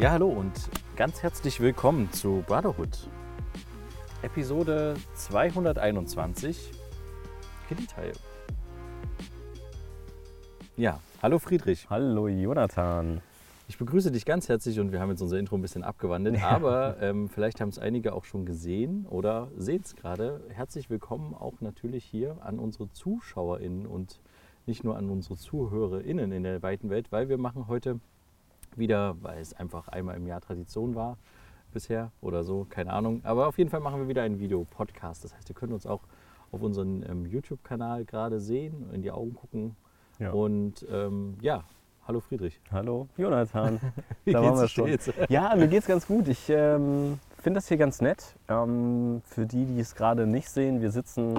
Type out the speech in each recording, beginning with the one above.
Ja, hallo und ganz herzlich willkommen zu Brotherhood. Episode 221, Kitty-Teil. Ja, hallo Friedrich. Hallo Jonathan. Ich begrüße dich ganz herzlich und wir haben jetzt unser Intro ein bisschen abgewandelt, aber ähm, vielleicht haben es einige auch schon gesehen oder sehen es gerade. Herzlich willkommen auch natürlich hier an unsere ZuschauerInnen und nicht nur an unsere ZuhörerInnen in der weiten Welt, weil wir machen heute wieder, weil es einfach einmal im Jahr Tradition war bisher oder so, keine Ahnung. Aber auf jeden Fall machen wir wieder einen Videopodcast. Das heißt, ihr könnt uns auch auf unserem ähm, YouTube-Kanal gerade sehen, in die Augen gucken. Ja. Und ähm, ja, hallo Friedrich. Hallo Jonathan. Wie Da waren geht's wir dir schon. jetzt? Ja, mir geht's ganz gut. Ich ähm, finde das hier ganz nett. Ähm, für die, die es gerade nicht sehen, wir sitzen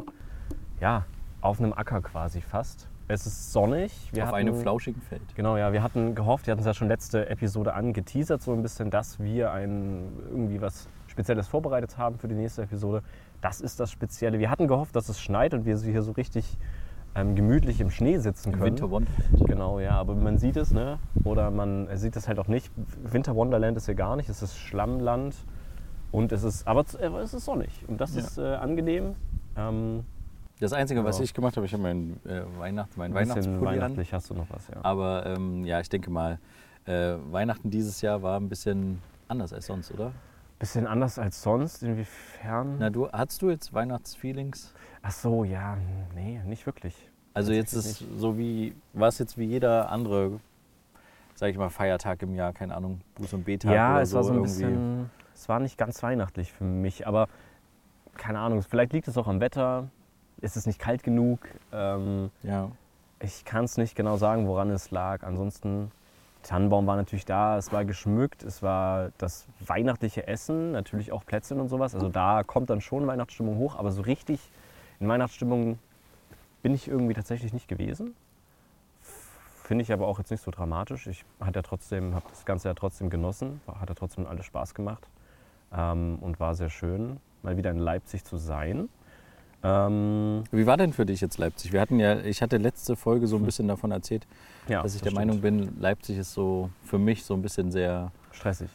ja auf einem Acker quasi fast. Es ist sonnig. Wir auf hatten, einem flauschigen Feld. Genau, ja, wir hatten gehofft, wir hatten es ja schon letzte Episode angeteasert, so ein bisschen, dass wir ein, irgendwie was Spezielles vorbereitet haben für die nächste Episode. Das ist das Spezielle. Wir hatten gehofft, dass es schneit und wir hier so richtig ähm, gemütlich im Schnee sitzen können. Winter Wonderland. Genau, ja, aber man sieht es, ne? Oder man sieht es halt auch nicht. Winter Wonderland ist hier gar nicht, es ist Schlammland und es ist, aber es- aber es ist sonnig und das Ja. ist äh, angenehm. Ähm, Das Einzige, was ich gemacht habe, ich habe meinen äh, Weihnachts-, meinen ein bisschen Weihnachtspulli an. weihnachtlich hast du noch was, ja. Aber ähm, ja, ich denke mal, äh, Weihnachten dieses Jahr war ein bisschen anders als sonst, oder? Bisschen anders als sonst, inwiefern? Na, du, hattest du jetzt Weihnachtsfeelings? Ach so, ja, nee, nicht wirklich. Also jetzt ist so wie, war es jetzt wie jeder andere, sag ich mal, Feiertag im Jahr, keine Ahnung, Buß- und B-Tag Ja, oder es so war so ein irgendwie. bisschen, es war nicht ganz weihnachtlich für mich, aber keine Ahnung, vielleicht liegt es auch am Wetter, ist es nicht kalt genug. Ähm, Ja, Ich kann es nicht genau sagen, woran es lag. Ansonsten, Tannenbaum war natürlich da, es war geschmückt, es war das weihnachtliche Essen, natürlich auch Plätzchen und sowas. Also da kommt dann schon Weihnachtsstimmung hoch, aber so richtig in Weihnachtsstimmung bin ich irgendwie tatsächlich nicht gewesen. Finde ich aber auch jetzt nicht so dramatisch. Ich habe ja trotzdem, habe das Ganze ja trotzdem genossen, hat ja trotzdem alles Spaß gemacht ähm, und war sehr schön, mal wieder in Leipzig zu sein. Ähm, Wie war denn für dich jetzt Leipzig? Wir hatten ja, ich hatte letzte Folge so ein bisschen davon erzählt, ja, dass ich der stimmt. Meinung bin, Leipzig ist so für mich so ein bisschen sehr stressig.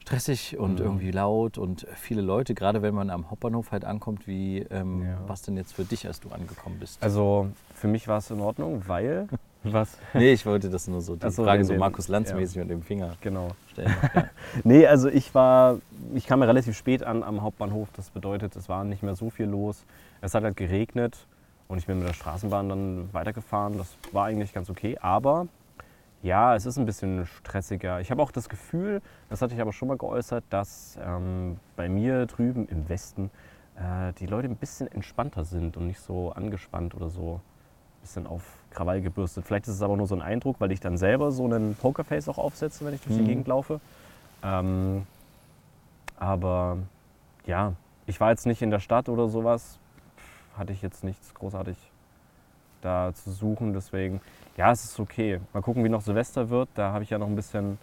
stressig und Mhm. irgendwie laut und viele Leute, gerade wenn man am Hauptbahnhof halt ankommt, wie ähm, Ja. was denn jetzt für dich, als du angekommen bist? Also für mich war es in Ordnung, weil was nee, ich wollte das nur so, die so, Frage so den- Markus Lanz mäßig mit dem Finger genau. stellen. ja. Nee, also ich war, ich kam ja relativ spät an am Hauptbahnhof. Das bedeutet, es war nicht mehr so viel los. Es hat halt geregnet und ich bin mit der Straßenbahn dann weitergefahren. Das war eigentlich ganz okay, aber ja, es ist ein bisschen stressiger. Ich habe auch das Gefühl, das hatte ich aber schon mal geäußert, dass ähm, bei mir drüben im Westen äh, die Leute ein bisschen entspannter sind und nicht so angespannt oder so ein bisschen auf Krawall gebürstet. Vielleicht ist es aber nur so ein Eindruck, weil ich dann selber so einen Pokerface auch aufsetze, wenn ich durch Mhm. die Gegend laufe. Ähm, aber ja, ich war jetzt nicht in der Stadt oder sowas. Hatte ich jetzt nichts großartig da zu suchen. Deswegen, ja, es ist okay. Mal gucken, wie noch Silvester wird. Da habe ich ja noch ein bisschen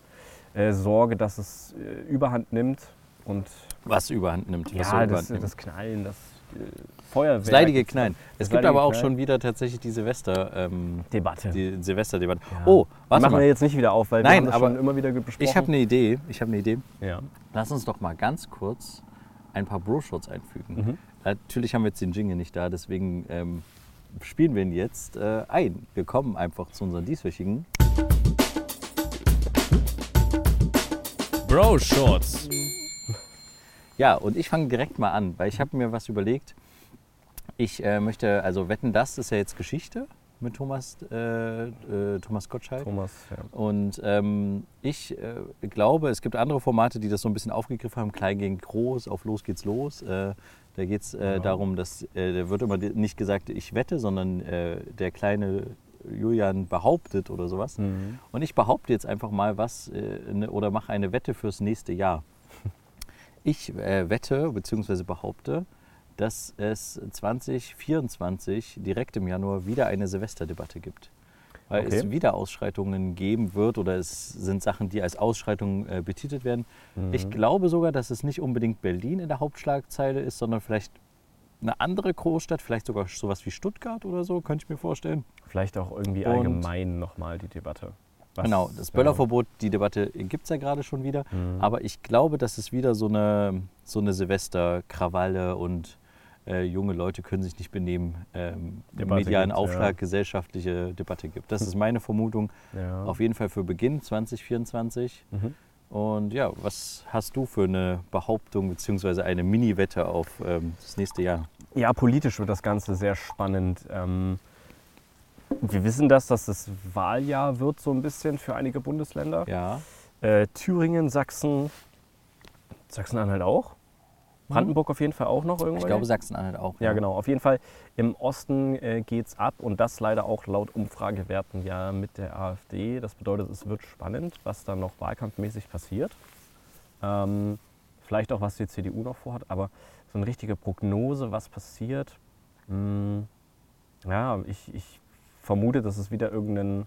äh, Sorge, dass es äh, Überhand nimmt. Und Was überhand nimmt. was ja, überhand das, nehmen? das Knallen, das Feuerwerk. Das leidige Knallen. Es Das gibt aber auch Knallen. schon wieder tatsächlich die Silvester, ähm, Debatte. die Silvesterdebatte. Ja. Oh, warte machen wir mal. jetzt nicht wieder auf, weil Nein, wir haben das aber schon immer wieder besprochen. Ich habe eine Idee. Ich habe eine Idee. ja. Lass uns doch mal ganz kurz ein paar Bro-Shots einfügen. Mhm. Natürlich haben wir jetzt den Jingle nicht da, deswegen ähm, spielen wir ihn jetzt äh, ein. Wir kommen einfach zu unseren dieswöchigen. Bro Shorts. Ja, und ich fange direkt mal an, weil ich habe mir was überlegt. Ich äh, möchte, also wetten, das ist ja jetzt Geschichte mit Thomas, äh, äh, Thomas Gottschalk. Thomas, ja. Und ähm, ich äh, glaube, es gibt andere Formate, die das so ein bisschen aufgegriffen haben. Klein gegen groß, auf los geht's los. Äh, da geht es äh, Ja. darum, dass äh, da wird immer nicht gesagt, ich wette, sondern der kleine Julian behauptet oder sowas. Mhm. Und ich behaupte jetzt einfach mal was ne, oder mache eine Wette fürs nächste Jahr. Ich äh, wette bzw. behaupte, dass es 2024 direkt im Januar wieder eine Silvesterdebatte gibt. Weil Okay. es wieder Ausschreitungen geben wird oder es sind Sachen, die als Ausschreitung äh, betitelt werden. Mhm. Ich glaube sogar, dass es nicht unbedingt Berlin in der Hauptschlagzeile ist, sondern vielleicht eine andere Großstadt, vielleicht sogar sowas wie Stuttgart oder so, könnte ich mir vorstellen. Vielleicht auch irgendwie allgemein nochmal die Debatte. Was- Genau, das. Böllerverbot, die Debatte gibt es ja gerade schon wieder. Mhm. Aber ich glaube, das ist wieder so eine, so eine Silvesterkrawalle und äh, junge Leute können sich nicht benehmen, ähm, Debatte medialen Aufschlag, ja. gesellschaftliche Debatte gibt. Das ist meine Vermutung. Ja. Auf jeden Fall für Beginn 2024. Mhm. Und ja, was hast du für eine Behauptung bzw. eine Mini-Wette auf ähm, das nächste Jahr? Ja, politisch wird das Ganze sehr spannend. Ähm, wir wissen das, dass das Wahljahr wird so ein bisschen für einige Bundesländer. Ja, Äh, Thüringen, Sachsen, Sachsen-Anhalt auch. Brandenburg auf jeden Fall auch noch irgendwo. ich glaube Sachsen-Anhalt auch. Ja, genau. Auf jeden Fall im Osten äh, geht es ab und das leider auch laut Umfragewerten ja mit der AfD. Das bedeutet, es wird spannend, was dann noch wahlkampfmäßig passiert. Ähm, vielleicht auch, was die CDU noch vorhat, aber so eine richtige Prognose, was passiert, mh, ja, ich, ich vermute, dass es wieder irgendein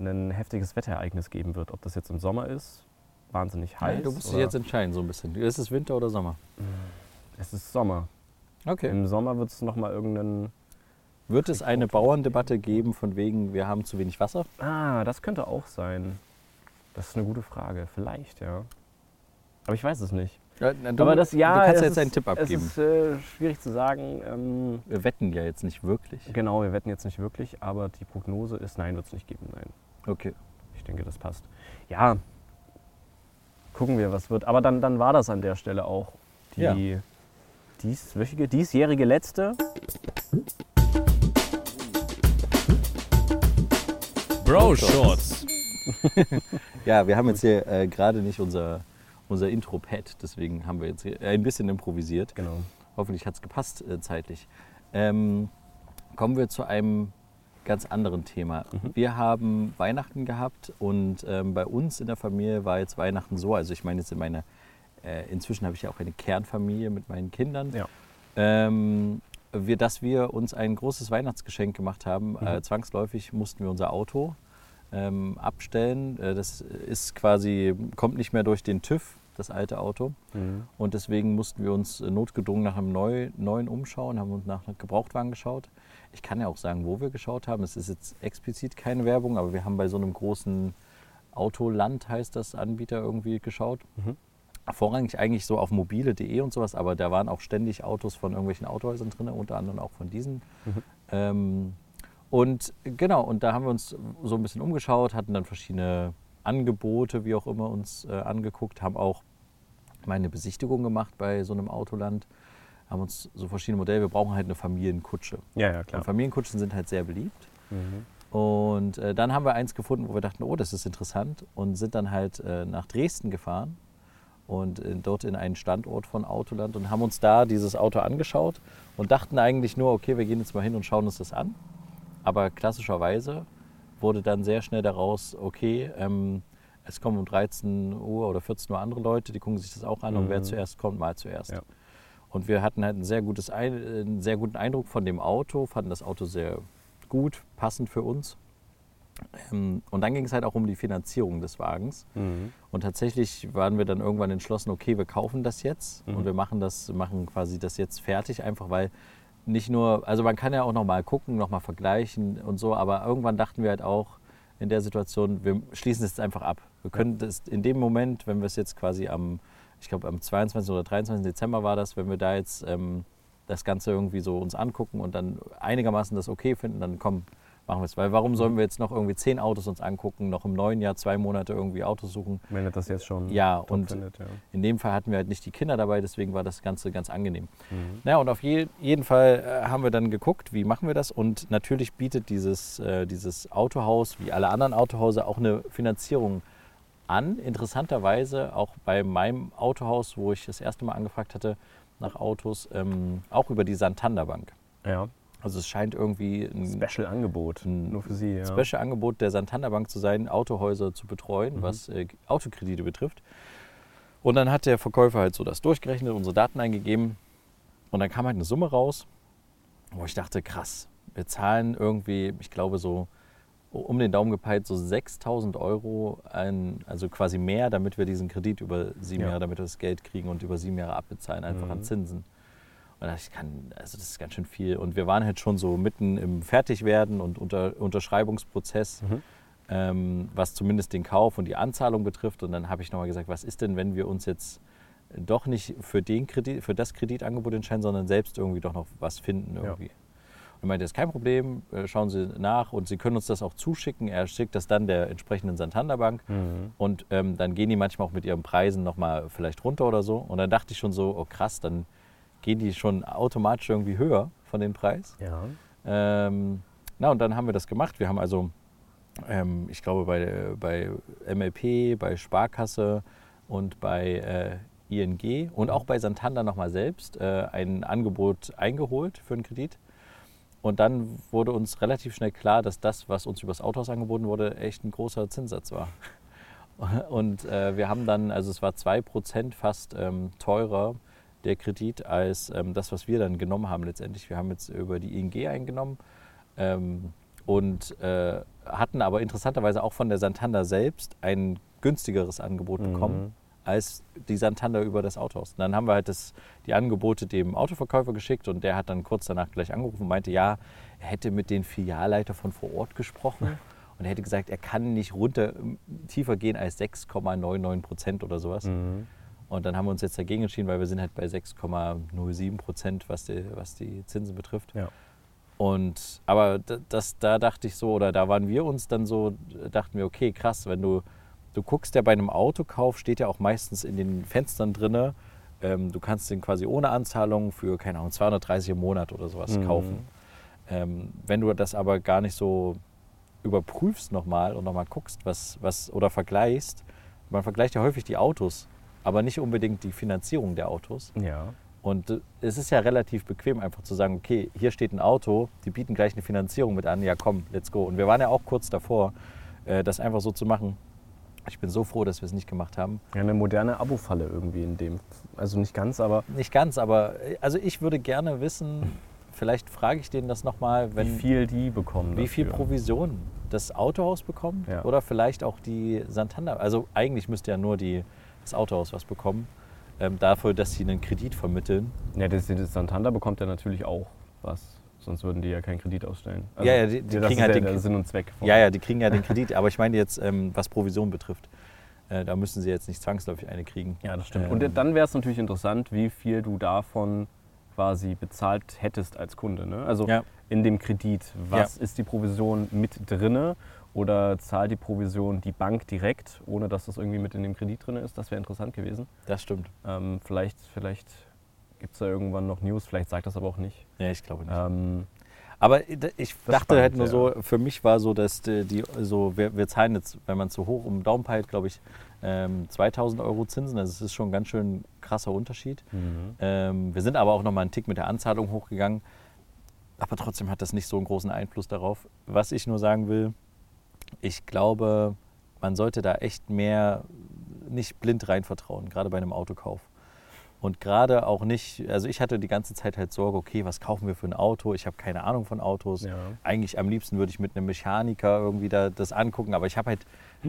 ein heftiges Wetterereignis geben wird. Ob das jetzt im Sommer ist, wahnsinnig heiß. Ja, du musst dich jetzt entscheiden so ein bisschen. Ist es Winter oder Sommer? es ist Sommer. Okay. Im Sommer wird es nochmal irgendeinen Wird es eine Bauerndebatte geben von wegen, wir haben zu wenig Wasser? Ah, das könnte auch sein. Das ist eine gute Frage. Vielleicht, ja. Aber ich weiß es nicht. Ja, na, du, Aber das ja. du kannst es ja jetzt einen ist- Tipp abgeben. Es ist äh, schwierig zu sagen. Ähm, wir wetten ja jetzt nicht wirklich. genau, wir wetten jetzt nicht wirklich, aber die Prognose ist, nein, wird es nicht geben. Nein. Okay. Ich denke, das passt. Ja, gucken wir, was wird. Aber dann, dann war das an der Stelle auch die Ja. dieswöchige, diesjährige letzte. Bro Shorts. Ja, wir haben jetzt hier äh, gerade nicht unser, unser Intro-Pad, deswegen haben wir jetzt ein bisschen improvisiert. Genau. Hoffentlich hat es gepasst äh, zeitlich. Ähm, kommen wir zu einem ganz anderen Thema. Mhm. Wir haben Weihnachten gehabt und ähm, bei uns in der Familie war jetzt Weihnachten so, also ich meine jetzt in meiner, äh, inzwischen habe ich ja auch eine Kernfamilie mit meinen Kindern, Ja. ähm, wir, dass wir uns ein großes Weihnachtsgeschenk gemacht haben. Mhm. Äh, zwangsläufig mussten wir unser Auto ähm, abstellen. Äh, das ist quasi, kommt nicht mehr durch den TÜV, das alte Auto. Mhm. Und deswegen mussten wir uns äh, notgedrungen nach einem neu, neuen umschauen, haben uns nach einem Gebrauchtwagen geschaut. Ich kann ja auch sagen, wo wir geschaut haben. Es ist jetzt explizit keine Werbung, aber wir haben bei so einem großen Autoland, heißt das, Anbieter irgendwie geschaut. Mhm. Vorrangig eigentlich so auf mobile.de und sowas, aber da waren auch ständig Autos von irgendwelchen Autohäusern drin, unter anderem auch von diesen. Mhm. Ähm, und genau, und da haben wir uns so ein bisschen umgeschaut, hatten dann verschiedene Angebote, wie auch immer, uns äh, angeguckt, haben auch mal eine Besichtigung gemacht bei so einem Autoland, haben uns so verschiedene Modelle, wir brauchen halt eine Familienkutsche. Ja, ja, Und klar. Familienkutschen sind halt sehr beliebt. Mhm. Und äh, dann haben wir eins gefunden, wo wir dachten, oh, das ist interessant und sind dann halt äh, nach Dresden gefahren und äh, dort in einen Standort von Autoland und haben uns da dieses Auto angeschaut und dachten eigentlich nur, okay, wir gehen jetzt mal hin und schauen uns das an. Aber klassischerweise wurde dann sehr schnell daraus, okay, ähm, es kommen um 13 Uhr oder 14 Uhr andere Leute, die gucken sich das auch an und wer Mhm. zuerst kommt, mal zuerst. Ja. Und wir hatten halt ein sehr gutes Ein einen sehr guten Eindruck von dem Auto, fanden das Auto sehr gut, passend für uns. Ähm, und dann ging es halt auch um die Finanzierung des Wagens. Mhm. Und tatsächlich waren wir dann irgendwann entschlossen, okay, wir kaufen das jetzt Mhm. und wir machen das, machen quasi das jetzt fertig, einfach weil nicht nur, also man kann ja auch nochmal gucken, nochmal vergleichen und so, aber irgendwann dachten wir halt auch in der Situation, wir schließen es jetzt einfach ab. Wir können das in dem Moment, wenn wir es jetzt quasi am, ich glaube am 22. oder 23. Dezember war das, wenn wir da jetzt ähm, das Ganze irgendwie so uns angucken und dann einigermaßen das okay finden, dann komm, machen wir es. Weil warum sollen wir jetzt noch irgendwie zehn Autos uns angucken, noch im neuen Jahr zwei Monate irgendwie Autos suchen? Wenn ihr das jetzt schon Ja, und findet, ja. in dem Fall hatten wir halt nicht die Kinder dabei, deswegen war das Ganze ganz angenehm. Mhm. Naja, und auf je, jeden Fall äh, haben wir dann geguckt, wie machen wir das. Und natürlich bietet dieses, äh, dieses Autohaus, wie alle anderen Autohäuser, auch eine Finanzierung an. Interessanterweise auch bei meinem Autohaus, wo ich das erste Mal angefragt hatte nach Autos, ähm, auch über die Santander Bank. Ja, Also es scheint irgendwie ein Special-Angebot, nur für Sie. Ja. Special-Angebot der Santander Bank zu sein, Autohäuser zu betreuen, Mhm. was äh, Autokredite betrifft. Und dann hat der Verkäufer halt so das durchgerechnet, unsere Daten eingegeben und dann kam halt eine Summe raus, wo ich dachte, krass, wir zahlen irgendwie, ich glaube so um den Daumen gepeilt, so 6000 Euro, ein, also quasi mehr, damit wir diesen Kredit über sieben Ja. Jahre, damit wir das Geld kriegen und über sieben Jahre abbezahlen, einfach an Mhm. Zinsen. Und da dachte ich, kann, also das ist ganz schön viel. Und wir waren halt schon so mitten im Fertigwerden und unter, Unterschreibungsprozess. Mhm. ähm, was zumindest den Kauf und die Anzahlung betrifft. Und dann habe ich nochmal gesagt, was ist denn, wenn wir uns jetzt doch nicht für, den Kredit, für das Kreditangebot entscheiden, sondern selbst irgendwie doch noch was finden irgendwie. Und er meinte, das ist kein Problem, äh, schauen Sie nach und Sie können uns das auch zuschicken. Er schickt das dann der entsprechenden Santander Bank Mhm. und ähm, dann gehen die manchmal auch mit ihren Preisen nochmal vielleicht runter oder so. Und dann dachte ich schon so, oh krass, dann gehen die schon automatisch irgendwie höher von den Preis. Ja. Ähm, na, und dann haben wir das gemacht. Wir haben also, ähm, ich glaube, bei, bei MLP, bei Sparkasse und bei äh, ING und auch bei Santander nochmal selbst äh, ein Angebot eingeholt für einen Kredit. Und dann wurde uns relativ schnell klar, dass das, was uns übers Autohaus angeboten wurde, echt ein großer Zinssatz war. Und äh, wir haben dann, also es war 2% fast ähm, teurer der Kredit als ähm, das, was wir dann genommen haben letztendlich. Wir haben jetzt über die ING eingenommen ähm, und äh, hatten aber interessanterweise auch von der Santander selbst ein günstigeres Angebot bekommen Mhm. als die Santander über das Autohaus. Und dann haben wir halt das, die Angebote dem Autoverkäufer geschickt und der hat dann kurz danach gleich angerufen und meinte, ja, er hätte mit den Filialleiter von vor Ort gesprochen und er hätte gesagt, er kann nicht runter tiefer gehen als 6,99 Prozent oder sowas. Mhm. Und dann haben wir uns jetzt dagegen entschieden, weil wir sind halt bei 6,07 Prozent, was die, was die Zinsen betrifft. Ja. Und aber das, da dachte ich so, oder da waren wir uns dann so, dachten wir, okay, krass, wenn du, du guckst ja bei einem Autokauf, steht ja auch meistens in den Fenstern drinne, ähm, du kannst den quasi ohne Anzahlung für, keine Ahnung, 230 im Monat oder sowas Mhm. kaufen. Ähm, wenn du das aber gar nicht so überprüfst nochmal und nochmal guckst, was, was oder vergleichst, man vergleicht ja häufig die Autos, aber nicht unbedingt die Finanzierung der Autos. Ja. Und äh, es ist ja relativ bequem, einfach zu sagen, okay, hier steht ein Auto, die bieten gleich eine Finanzierung mit an, ja komm, let's go. Und wir waren ja auch kurz davor, äh, das einfach so zu machen. Ich bin so froh, dass wir es nicht gemacht haben. Ja, eine moderne Abo-Falle irgendwie in dem. Also nicht ganz, aber Nicht ganz, aber äh, also ich würde gerne wissen, vielleicht frage ich denen das nochmal, wenn wie viel die bekommen. wie viel dafür. Provision das Autohaus bekommt Ja. oder vielleicht auch die Santander. Also eigentlich müsste ja nur die, das Autohaus was bekommen, ähm, dafür, dass sie einen Kredit vermitteln. Ja, das, das Santander bekommt ja natürlich auch was. Sonst würden die ja keinen Kredit ausstellen. Also, Ja, ja, die- die kriegen halt ja den- Sinn und Zweck. Ja, ja, die kriegen ja den Kredit, aber ich meine jetzt, ähm, was Provision betrifft. Äh, da müssen sie jetzt nicht zwangsläufig eine kriegen. Ja, das stimmt. Ähm, Und dann wäre es natürlich interessant, wie viel du davon quasi bezahlt hättest als Kunde. Ne? Also Ja. in dem Kredit, was ist die Provision mit drinne oder zahlt die Provision die Bank direkt, ohne dass das irgendwie mit in dem Kredit drin ist? Das wäre interessant gewesen. Das stimmt. Ähm, vielleicht vielleicht gibt es da irgendwann noch News, vielleicht sagt das aber auch nicht. Ja, ich glaube nicht. Ähm, Aber ich dachte spannend, halt nur ja. so, für mich war so, dass die, die so, wir, wir zahlen jetzt, wenn man zu hoch um den Daumen peilt, glaube ich, ähm, 2000 Euro Zinsen. Also es ist schon ein ganz schön krasser Unterschied. mhm. Ähm, wir sind aber auch noch mal einen Tick mit der Anzahlung hochgegangen. Aber trotzdem hat das nicht so einen großen Einfluss darauf. Was ich nur sagen will, ich glaube, man sollte da echt mehr nicht blind rein vertrauen, gerade bei einem Autokauf. Und gerade auch nicht, also ich hatte die ganze Zeit halt Sorge, okay, was kaufen wir für ein Auto? Ich habe keine Ahnung von Autos. Ja. Eigentlich am liebsten würde ich mit einem Mechaniker irgendwie da das angucken, aber ich habe halt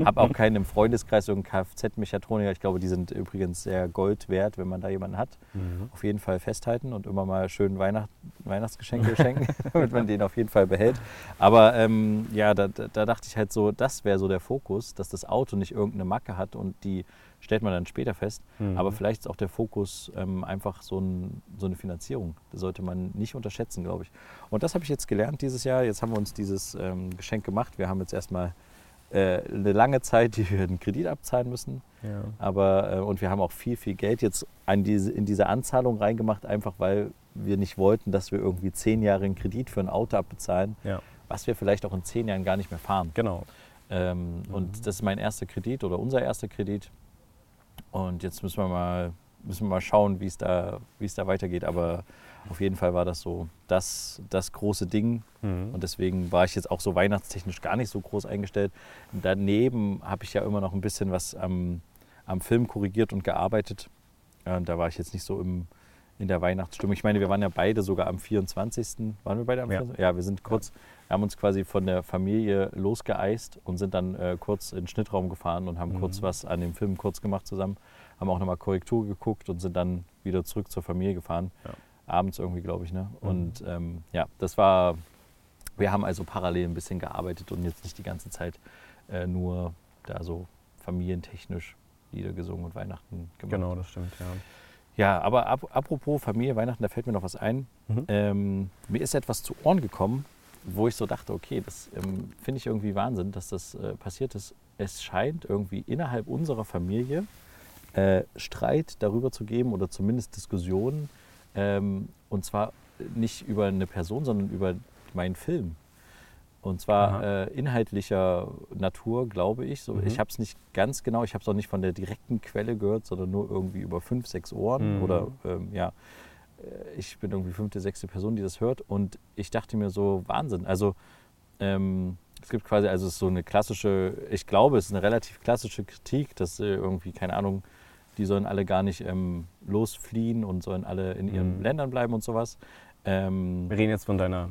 habe auch keinen im Freundeskreis, irgendeinen Kfz-Mechatroniker. Ich glaube, die sind übrigens sehr Gold wert, wenn man da jemanden hat. Mhm. Auf jeden Fall festhalten und immer mal schön Weihnacht, Weihnachtsgeschenke schenken, damit man den auf jeden Fall behält. Aber ähm, ja, da, da da dachte ich halt so, das wäre so der Fokus, dass das Auto nicht irgendeine Macke hat und die stellt man dann später fest. Mhm. Aber vielleicht ist auch der Fokus ähm, einfach so, ein, so eine Finanzierung. Das sollte man nicht unterschätzen, glaube ich. Und das habe ich jetzt gelernt dieses Jahr. Jetzt haben wir uns dieses ähm, Geschenk gemacht. Wir haben jetzt erstmal äh, eine lange Zeit, die wir einen Kredit abzahlen müssen. Ja. Aber, äh, und wir haben auch viel, viel Geld jetzt diese, in diese Anzahlung reingemacht, einfach weil wir nicht wollten, dass wir irgendwie zehn Jahre einen Kredit für ein Auto abbezahlen, ja, was wir vielleicht auch in zehn Jahren gar nicht mehr fahren. genau. Ähm, Und das ist mein erster Kredit oder unser erster Kredit. Und jetzt müssen wir mal, müssen wir mal schauen, wie es da, wie es da weitergeht. Aber auf jeden Fall war das so das, das große Ding. Mhm. Und deswegen war ich jetzt auch so weihnachtstechnisch gar nicht so groß eingestellt. Daneben habe ich ja immer noch ein bisschen was am, am Film korrigiert und gearbeitet. Und da war ich jetzt nicht so im, in der Weihnachtsstimmung. Ich meine, wir waren ja beide sogar am 24. Waren wir beide am Ja. 24.? Ja, wir sind kurz, wir haben uns quasi von der Familie losgeeist und sind dann äh, kurz in den Schnittraum gefahren und haben Mhm. kurz was an dem Film kurz gemacht zusammen. Haben auch nochmal Korrektur geguckt und sind dann wieder zurück zur Familie gefahren. Ja. Abends irgendwie, glaube ich. Ne? Mhm. Und ähm, ja, das war, wir haben also parallel ein bisschen gearbeitet und jetzt nicht die ganze Zeit äh, nur da so familientechnisch Lieder gesungen und Weihnachten gemacht. Genau, das stimmt, ja. Ja, aber ap apropos Familie, Weihnachten, da fällt mir noch was ein. Mhm. Ähm, mir ist etwas zu Ohren gekommen, wo ich so dachte, okay, das ähm, finde ich irgendwie Wahnsinn, dass das äh, passiert ist. Es scheint irgendwie innerhalb unserer Familie äh, Streit darüber zu geben oder zumindest Diskussionen. Ähm, und zwar nicht über eine Person, sondern über meinen Film. Und zwar äh, inhaltlicher Natur, glaube ich. So, Mhm. Ich habe es nicht ganz genau, ich habe es auch nicht von der direkten Quelle gehört, sondern nur irgendwie über fünf, sechs Ohren. Mhm. Oder ähm, ja, äh, ich bin irgendwie fünfte, sechste Person, die das hört. Und ich dachte mir so, Wahnsinn. Also ähm, es gibt quasi, also es ist so eine klassische, ich glaube, es ist eine relativ klassische Kritik, dass äh, irgendwie, keine Ahnung, die sollen alle gar nicht ähm, losfliehen und sollen alle in ihren Mhm. Ländern bleiben und sowas. Ähm, Wir reden jetzt von deiner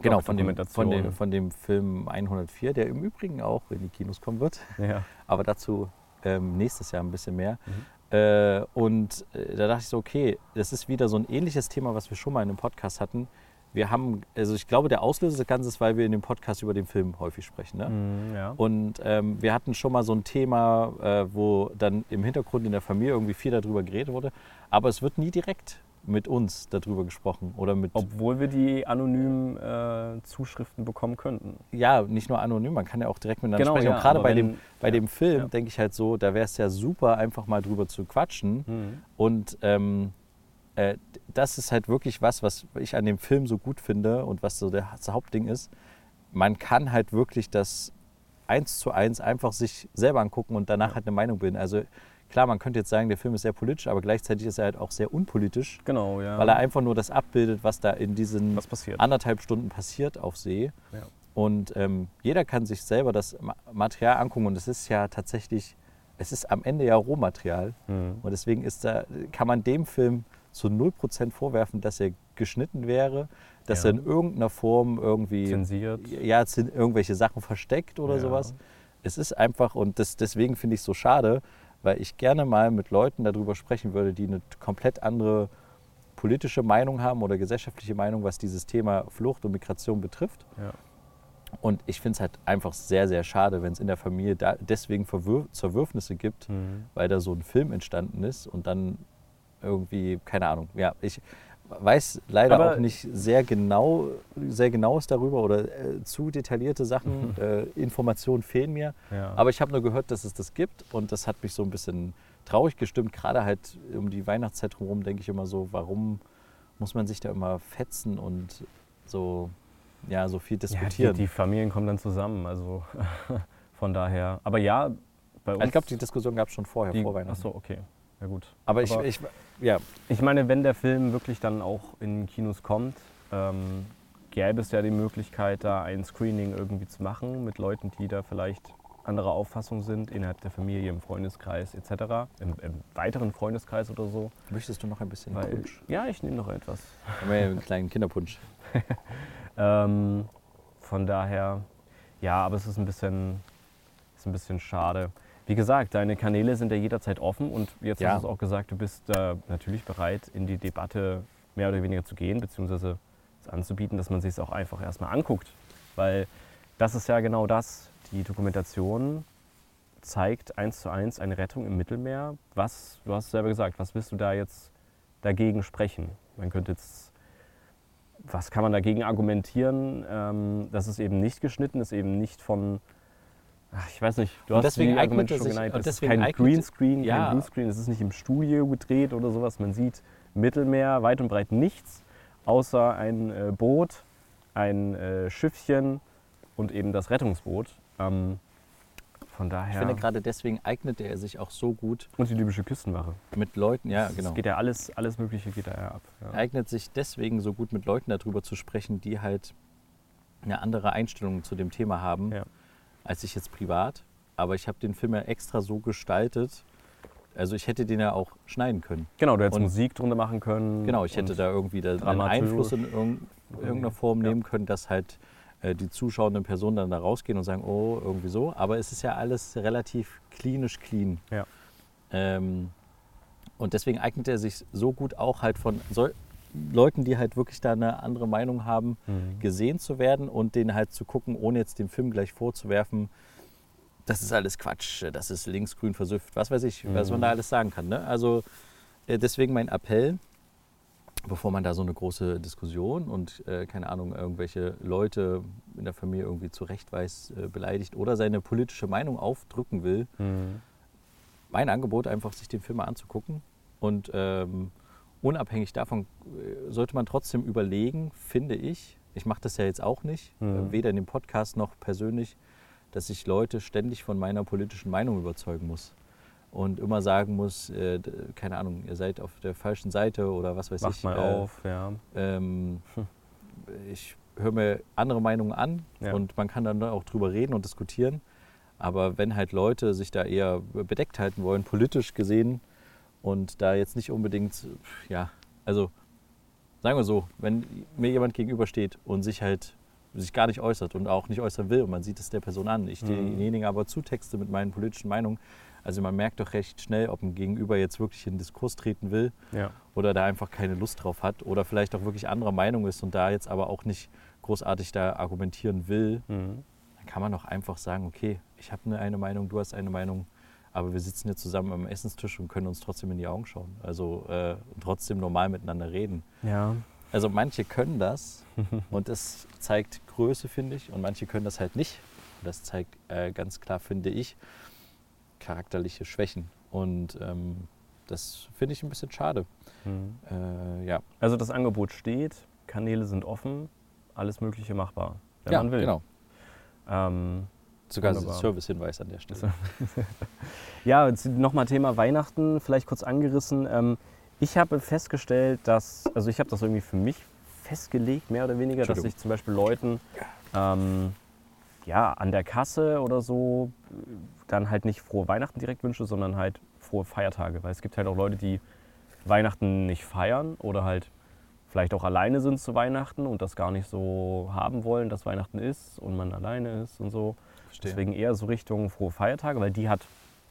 genau, von dem, von, dem, von dem Film 104, der im Übrigen auch in die Kinos kommen wird. Ja. Aber dazu ähm, nächstes Jahr ein bisschen mehr. Mhm. Äh, und äh, da dachte ich so, okay, das ist wieder so ein ähnliches Thema, was wir schon mal in einem Podcast hatten. Wir haben, also ich glaube, der Auslöser des Ganzen ist, weil wir in dem Podcast über den Film häufig sprechen. Ne? Mhm, ja. Und ähm, wir hatten schon mal so ein Thema, äh, wo dann im Hintergrund in der Familie irgendwie viel darüber geredet wurde. Aber es wird nie direkt mit uns darüber gesprochen oder mit, Obwohl wir die anonymen äh, Zuschriften bekommen könnten. ja, nicht nur anonym, man kann ja auch direkt miteinander Genau, sprechen. ja, und gerade bei wenn- dem, bei ja, dem Film denke ich halt so, da wäre es ja super, einfach mal drüber zu quatschen. Mhm. Und ähm, äh, das ist halt wirklich was, was ich an dem Film so gut finde und was so der, das Hauptding ist. Man kann halt wirklich das eins zu eins einfach sich selber angucken und danach halt eine Meinung bilden. Also klar, man könnte jetzt sagen, der Film ist sehr politisch, aber gleichzeitig ist er halt auch sehr unpolitisch, Genau, ja. weil er einfach nur das abbildet, was da in diesen anderthalb Stunden passiert auf See. Ja. Und ähm, jeder kann sich selber das Ma- Material angucken und es ist ja tatsächlich, es ist am Ende ja Rohmaterial. Mhm. Und deswegen ist da, kann man dem Film zu 0% vorwerfen, dass er geschnitten wäre, dass Ja. er in irgendeiner Form irgendwie Zensiert. ja, irgendwelche Sachen versteckt oder Ja. sowas. Es ist einfach, und das, deswegen finde ich es so schade, weil ich gerne mal mit Leuten darüber sprechen würde, die eine komplett andere politische Meinung haben oder gesellschaftliche Meinung, was dieses Thema Flucht und Migration betrifft. Ja. Und ich finde es halt einfach sehr, sehr schade, wenn es in der Familie da deswegen Verwür Zerwürfnisse gibt, Mhm. weil da so ein Film entstanden ist und dann irgendwie, keine Ahnung, ja, ich weiß leider Aber- auch nicht sehr genau, sehr genaues darüber oder äh, zu detaillierte Sachen, äh, Informationen fehlen mir, Ja. aber ich habe nur gehört, dass es das gibt und das hat mich so ein bisschen traurig gestimmt, gerade halt um die Weihnachtszeit herum denke ich immer so, warum muss man sich da immer fetzen und so, ja, so viel ja, die, diskutieren. die Familien kommen dann zusammen, also von daher. Aber ja, bei uns. ich glaube, die Diskussion gab es schon vorher, die, vor Weihnachten. Achso, okay. Ja gut. Aber, ich, aber- ich, ja, Ich meine, wenn der Film wirklich dann auch in Kinos kommt, ähm, gäbe es ja die Möglichkeit, da ein Screening irgendwie zu machen mit Leuten, die da vielleicht anderer Auffassung sind, innerhalb der Familie, im Freundeskreis etc., im, im weiteren Freundeskreis oder so. möchtest du noch ein bisschen Weil, Punsch? ja, ich nehme noch etwas. Haben wir ja einen kleinen Kinderpunsch. Ähm, von daher, ja, aber es ist ein bisschen, ist ein bisschen schade. Wie gesagt, deine Kanäle sind ja jederzeit offen und jetzt Ja. hast du es auch gesagt, du bist äh, natürlich bereit, in die Debatte mehr oder weniger zu gehen, beziehungsweise es anzubieten, dass man sich es auch einfach erstmal anguckt. Weil das ist ja genau das. Die Dokumentation zeigt eins zu eins eine Rettung im Mittelmeer. Was, du hast selber gesagt, was willst du da jetzt dagegen sprechen? Man könnte jetzt was kann man dagegen argumentieren, ähm, dass es eben nicht geschnitten ist, eben nicht von, ach, ich weiß nicht, du Und hast deswegen die Argumente schon es genannt, es ist kein Greenscreen, Ja. kein Bluescreen, es ist nicht im Studio gedreht oder sowas, man sieht Mittelmeer, weit und breit nichts, außer ein äh, Boot, ein äh, Schiffchen und eben das Rettungsboot. Ähm, von Ich daher. finde, gerade deswegen eignete er sich auch so gut und die libysche Küstenwache. mit Leuten, ja, Es genau. geht ja alles, alles Mögliche geht da ja ab. Ja. Eignet sich deswegen so gut mit Leuten darüber zu sprechen, die halt eine andere Einstellung zu dem Thema haben, Ja. Als ich jetzt privat. Aber ich habe den Film ja extra so gestaltet. Also ich hätte den ja auch schneiden können. Genau, du hättest Und- Musik drunter machen können. Genau, ich hätte da irgendwie da einen. Einfluss in irgend- irgendeiner Form Ja. nehmen können, dass halt äh, die zuschauenden Personen dann da rausgehen und sagen, oh, irgendwie so. Aber es ist ja alles relativ klinisch clean. Ja. Ähm, und deswegen eignet er sich so gut auch halt von Leuten, die halt wirklich da eine andere Meinung haben, Mhm. gesehen zu werden und den halt zu gucken, ohne jetzt den Film gleich vorzuwerfen, das ist alles Quatsch, das ist linksgrün versüfft, was weiß ich, was man Mhm. da alles sagen kann. Ne? Also äh, deswegen mein Appell, bevor man da so eine große Diskussion und äh, keine Ahnung, irgendwelche Leute in der Familie irgendwie zurechtweist, äh, beleidigt oder seine politische Meinung aufdrücken will, Mhm. mein Angebot einfach, sich den Film mal anzugucken. Und ähm, unabhängig davon äh, sollte man trotzdem überlegen, finde ich, ich mache das ja jetzt auch nicht, Mhm. äh, weder in dem Podcast noch persönlich, dass ich Leute ständig von meiner politischen Meinung überzeugen muss. Und immer sagen muss, äh, keine Ahnung, ihr seid auf der falschen Seite oder was weiß Macht ich. mal äh, auf, ja. Ähm, Hm. ich höre mir andere Meinungen an Ja. und man kann dann auch drüber reden und diskutieren. Aber wenn halt Leute sich da eher bedeckt halten wollen, politisch gesehen, und da jetzt nicht unbedingt, ja, also sagen wir so, wenn mir jemand gegenübersteht und sich halt sich gar nicht äußert und auch nicht äußern will und man sieht es der Person an, ich Mhm. denjenigen aber zutexte mit meinen politischen Meinungen, also man merkt doch recht schnell, ob ein Gegenüber jetzt wirklich in den Diskurs treten will ja. oder da einfach keine Lust drauf hat oder vielleicht auch wirklich anderer Meinung ist und da jetzt aber auch nicht großartig da argumentieren will, Mhm. dann kann man doch einfach sagen, okay, ich habe eine, eine Meinung, du hast eine Meinung, aber wir sitzen hier zusammen am Essenstisch und können uns trotzdem in die Augen schauen. Also äh, trotzdem normal miteinander reden. Ja. Also manche können das und das zeigt Größe, finde ich, und manche können das halt nicht. Und das zeigt äh, ganz klar, finde ich, charakterliche Schwächen. Und ähm, das finde ich ein bisschen schade. Mhm. Äh, ja, Also das Angebot steht, Kanäle sind offen, alles Mögliche machbar, wenn ja man will. genau. Ähm, Sogar Wunderbar. Servicehinweis an der Stelle. Ja, nochmal Thema Weihnachten, vielleicht kurz angerissen. Ähm, ich habe festgestellt, dass, also ich habe das irgendwie für mich festgelegt, mehr oder weniger, dass ich zum Beispiel Leuten ähm, ja, an der Kasse oder so äh, dann halt nicht frohe Weihnachten direkt wünsche, sondern halt frohe Feiertage. Weil es gibt halt auch Leute, die Weihnachten nicht feiern oder halt vielleicht auch alleine sind zu Weihnachten und das gar nicht so haben wollen, dass Weihnachten ist und man alleine ist und so. Verstehe. Deswegen eher so Richtung frohe Feiertage, weil die hat,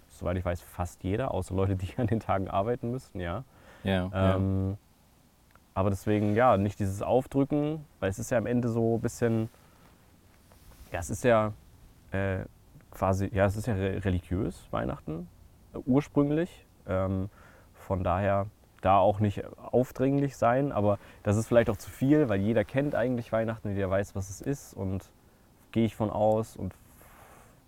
soweit ich weiß, fast jeder, außer Leute, die an den Tagen arbeiten müssten, ja. ja, ja. Ähm, aber deswegen, ja, nicht dieses Aufdrücken, weil es ist ja am Ende so ein bisschen, ja, es ist ja äh, quasi, ja, es ist ja re religiös, Weihnachten, äh, ursprünglich. Ähm, von daher da auch nicht aufdringlich sein, aber das ist vielleicht auch zu viel, weil jeder kennt eigentlich Weihnachten, jeder weiß, was es ist und gehe ich von aus und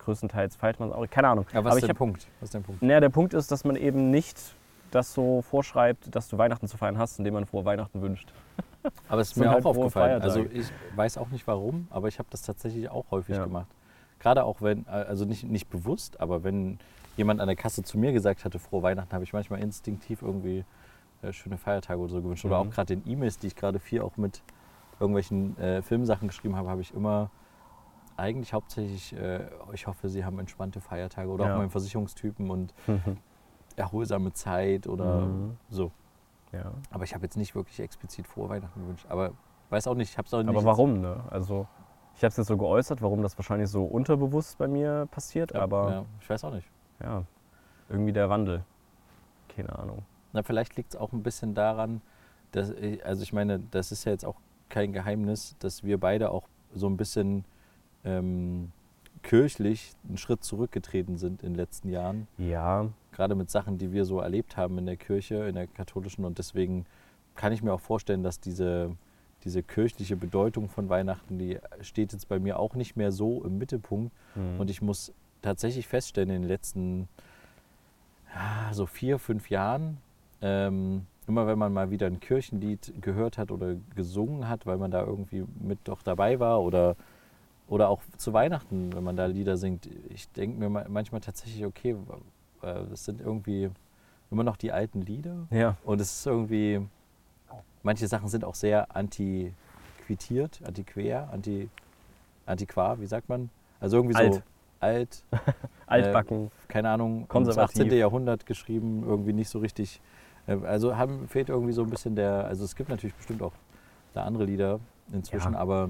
größtenteils feiert man es auch, keine Ahnung. Aber was aber ist ich der hab, Punkt? Was ist der Punkt? naja, der Punkt ist, dass man eben nicht das so vorschreibt, dass du Weihnachten zu feiern hast, indem man frohe Weihnachten wünscht. Aber es ist mir halt auch aufgefallen. Also ich weiß auch nicht warum, aber ich habe das tatsächlich auch häufig Ja. gemacht. Gerade auch wenn, also nicht, nicht bewusst, aber wenn jemand an der Kasse zu mir gesagt hatte, frohe Weihnachten, habe ich manchmal instinktiv irgendwie äh, schöne Feiertage oder so gewünscht. Oder Mhm. auch gerade in E-Mails, die ich gerade viel auch mit irgendwelchen äh, Filmsachen geschrieben habe, habe ich immer eigentlich hauptsächlich, äh, ich hoffe, Sie haben entspannte Feiertage oder Ja. auch meinen Versicherungstypen und erholsame Zeit oder Mhm. so. ja. Aber ich habe jetzt nicht wirklich explizit frohe Weihnachten gewünscht. Aber weiß auch nicht, ich habe es auch nicht. Aber warum, ne? Also, ich habe es jetzt so geäußert, warum das wahrscheinlich so unterbewusst bei mir passiert, Ja, aber Ja, ich weiß auch nicht. ja, irgendwie der Wandel. Keine Ahnung. Na, vielleicht liegt es auch ein bisschen daran, dass, ich- also ich meine, das ist ja jetzt auch kein Geheimnis, dass wir beide auch so ein bisschen ähm, kirchlich einen Schritt zurückgetreten sind in den letzten Jahren. Ja, Gerade mit Sachen, die wir so erlebt haben in der Kirche, in der katholischen. Und deswegen kann ich mir auch vorstellen, dass diese, diese kirchliche Bedeutung von Weihnachten, die steht jetzt bei mir auch nicht mehr so im Mittelpunkt. mhm. Und ich muss tatsächlich feststellen, in den letzten ja, so vier, fünf Jahren, ähm, immer wenn man mal wieder ein Kirchenlied gehört hat oder gesungen hat, weil man da irgendwie mit doch dabei war oder, oder auch zu Weihnachten, wenn man da Lieder singt, ich denke mir ma- manchmal tatsächlich, okay, äh, das sind irgendwie immer noch die alten Lieder ja, und es ist irgendwie, manche Sachen sind auch sehr antiquitiert, antiquer, anti, antiquar, wie sagt man? Also irgendwie Alt. so alt, altbacken. keine Ahnung, Konservativ. 18. Jahrhundert geschrieben, irgendwie nicht so richtig. äh, Also haben, fehlt irgendwie so ein bisschen der, also es gibt natürlich bestimmt auch da andere Lieder inzwischen, Ja. aber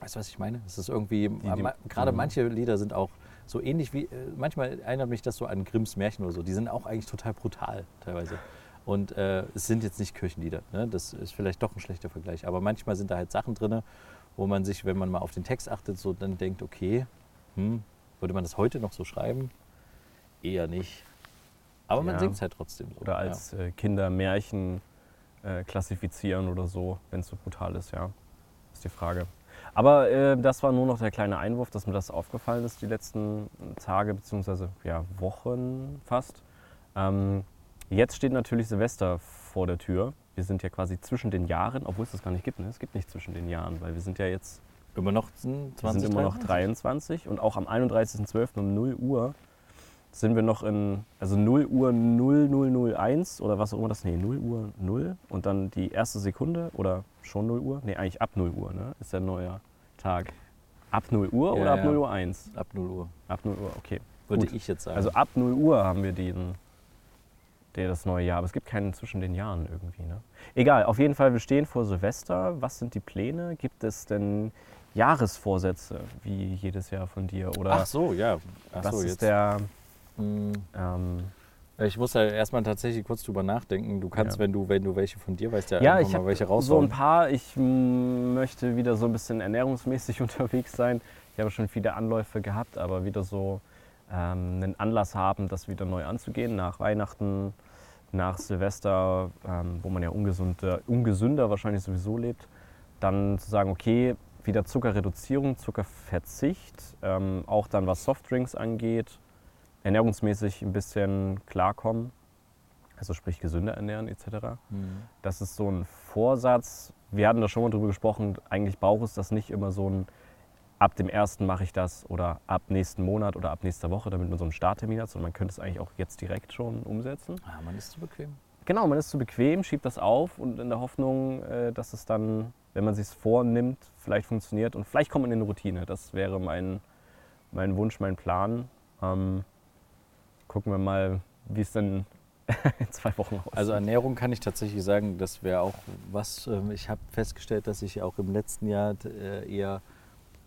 weißt du, was ich meine? Es ist irgendwie, ma- gerade mhm. manche Lieder sind auch so ähnlich wie, äh, manchmal erinnert mich das so an Grimms Märchen oder so, die sind auch eigentlich total brutal teilweise. Und äh, es sind jetzt nicht Kirchenlieder, ne? das ist vielleicht doch ein schlechter Vergleich, aber manchmal sind da halt Sachen drin, wo man sich, wenn man mal auf den Text achtet, so dann denkt, okay, hm, Würde man das heute noch so schreiben? Eher nicht. Aber man Ja. singt es halt trotzdem so. Oder als äh, Kindermärchen äh, klassifizieren oder so, wenn es so brutal ist, ja. Ist die Frage. Aber äh, das war nur noch der kleine Einwurf, dass mir das aufgefallen ist die letzten Tage bzw. Ja, Wochen fast. Ähm, jetzt steht natürlich Silvester vor der Tür. Wir sind ja quasi zwischen den Jahren, obwohl es das gar nicht gibt. Ne? Es gibt nicht zwischen den Jahren, weil wir sind ja jetzt. Immer noch 20, wir sind immer noch 23 und auch am 31.12. um 0 Uhr sind wir noch in, also 0 Uhr 0001 oder was auch immer das, nee, 0 Uhr 0 und dann die erste Sekunde oder schon 0 Uhr? Nee, eigentlich ab 0 Uhr, ne? Ist der neue Tag. Ab 0 Uhr Ja, oder ab ja. 0 Uhr 1? Ab 0 Uhr, Ab 0 Uhr, okay. würde Gut. ich jetzt sagen. Also ab 0 Uhr haben wir den, der das neue Jahr, aber es gibt keinen zwischen den Jahren irgendwie, ne? Egal, auf jeden Fall, wir stehen vor Silvester. Was sind die Pläne? Gibt es denn Jahresvorsätze, wie jedes Jahr von dir? Oder Ach so, ja. Ach was so, ist jetzt. der. Hm, Ähm, Ich muss da erstmal tatsächlich kurz drüber nachdenken. Du kannst, Ja. wenn du, wenn du welche von dir weißt, ja, ja, ich mal welche so ein raushauen. paar. Ich möchte wieder so ein bisschen ernährungsmäßig unterwegs sein. Ich habe schon viele Anläufe gehabt, aber wieder so ähm, einen Anlass haben, das wieder neu anzugehen. Nach Weihnachten, nach Silvester, ähm, wo man ja ungesünder, ungesünder wahrscheinlich sowieso lebt. Dann zu sagen, okay, wieder Zuckerreduzierung, Zuckerverzicht, ähm, auch dann was Softdrinks angeht, ernährungsmäßig ein bisschen klarkommen, also sprich gesünder ernähren etc. Hm. Das ist so ein Vorsatz. Wir hatten da schon mal drüber gesprochen, eigentlich braucht es das nicht immer so ein, ab dem ersten mache ich das oder ab nächsten Monat oder ab nächster Woche, damit man so einen Starttermin hat, sondern man könnte es eigentlich auch jetzt direkt schon umsetzen. Ah, man ist zu bequem. Genau, man ist zu bequem, schiebt das auf und in der Hoffnung, äh, dass es dann, wenn man sich es vornimmt, vielleicht funktioniert und vielleicht kommt man in eine Routine. Das wäre mein, mein Wunsch, mein Plan. Ähm, gucken wir mal, wie es dann in zwei Wochen aussieht. Also Ernährung kann ich tatsächlich sagen, das wäre auch was. ähm, Ich habe festgestellt, dass ich auch im letzten Jahr äh, eher,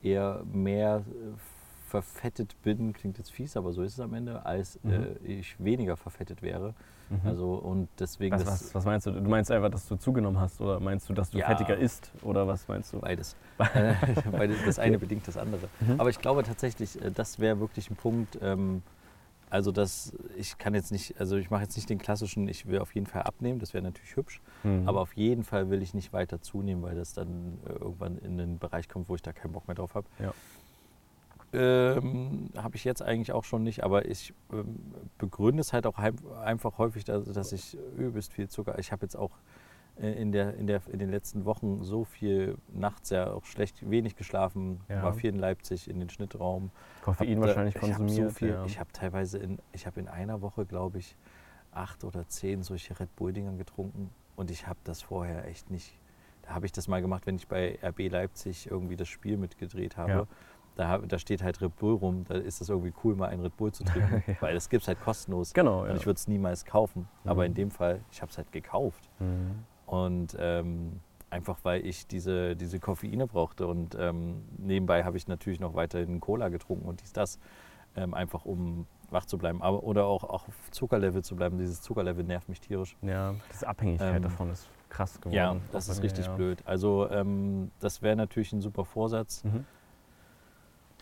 eher mehr äh, verfettet bin, klingt jetzt fies, aber so ist es am Ende, als Mhm. äh, ich weniger verfettet wäre. Mhm. Also und deswegen was, was, was meinst du? Du meinst einfach, dass du zugenommen hast oder meinst du, dass du Ja. fettiger isst oder was meinst du? beides. Weil das eine bedingt das andere. Mhm. Aber ich glaube tatsächlich, das wäre wirklich ein Punkt. ähm, Also das, ich kann jetzt nicht, also ich mache jetzt nicht den klassischen, ich will auf jeden Fall abnehmen, das wäre natürlich hübsch. Mhm. Aber auf jeden Fall will ich nicht weiter zunehmen, weil das dann äh, irgendwann in den Bereich kommt, wo ich da keinen Bock mehr drauf habe. Ja. Ähm, habe ich jetzt eigentlich auch schon nicht, aber ich ähm, begründe es halt auch heim, einfach häufig, dass, dass ich übelst viel Zucker. Ich habe jetzt auch in, der, in, der, in den letzten Wochen so viel nachts ja auch schlecht wenig geschlafen, Ja. war viel in Leipzig in den Schnittraum. Koffein Hab da- wahrscheinlich ich hab konsumiert. So viel, ja. Ich habe teilweise in, ich habe in einer Woche, glaube ich, acht oder zehn solche Red Bull-Dingern getrunken und ich habe das vorher echt nicht. Da habe ich das mal gemacht, wenn ich bei RB Leipzig irgendwie das Spiel mitgedreht habe. Ja. Da, da steht halt Red Bull rum, da ist das irgendwie cool, mal einen Red Bull zu trinken, Ja. weil das gibt es halt kostenlos. genau, ja. Und ich würde es niemals kaufen. Aber Mhm. in dem Fall, ich habe es halt gekauft. Mhm. Und ähm, einfach weil ich diese, diese Koffeine brauchte. Und ähm, nebenbei habe ich natürlich noch weiterhin Cola getrunken und dies, das. Ähm, einfach um wach zu bleiben. Aber, oder auch, auch auf Zuckerlevel zu bleiben. Dieses Zuckerlevel nervt mich tierisch. ja, diese Abhängigkeit Ähm, davon ist krass geworden. Ja, das ist richtig ja. blöd. Also ähm, das wäre natürlich ein super Vorsatz. Mhm.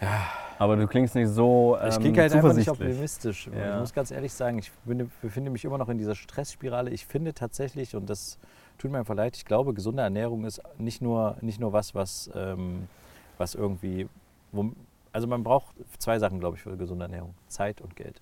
Ja. Aber du klingst nicht so ähm, ich klinge halt einfach nicht optimistisch. Ja. Ich muss ganz ehrlich sagen, ich bin, befinde mich immer noch in dieser Stressspirale. Ich finde tatsächlich, und das tut mir einfach leid, ich glaube, gesunde Ernährung ist nicht nur, nicht nur was, was, ähm, was irgendwie. Wo, also man braucht zwei Sachen, glaube ich, für gesunde Ernährung. Zeit und Geld.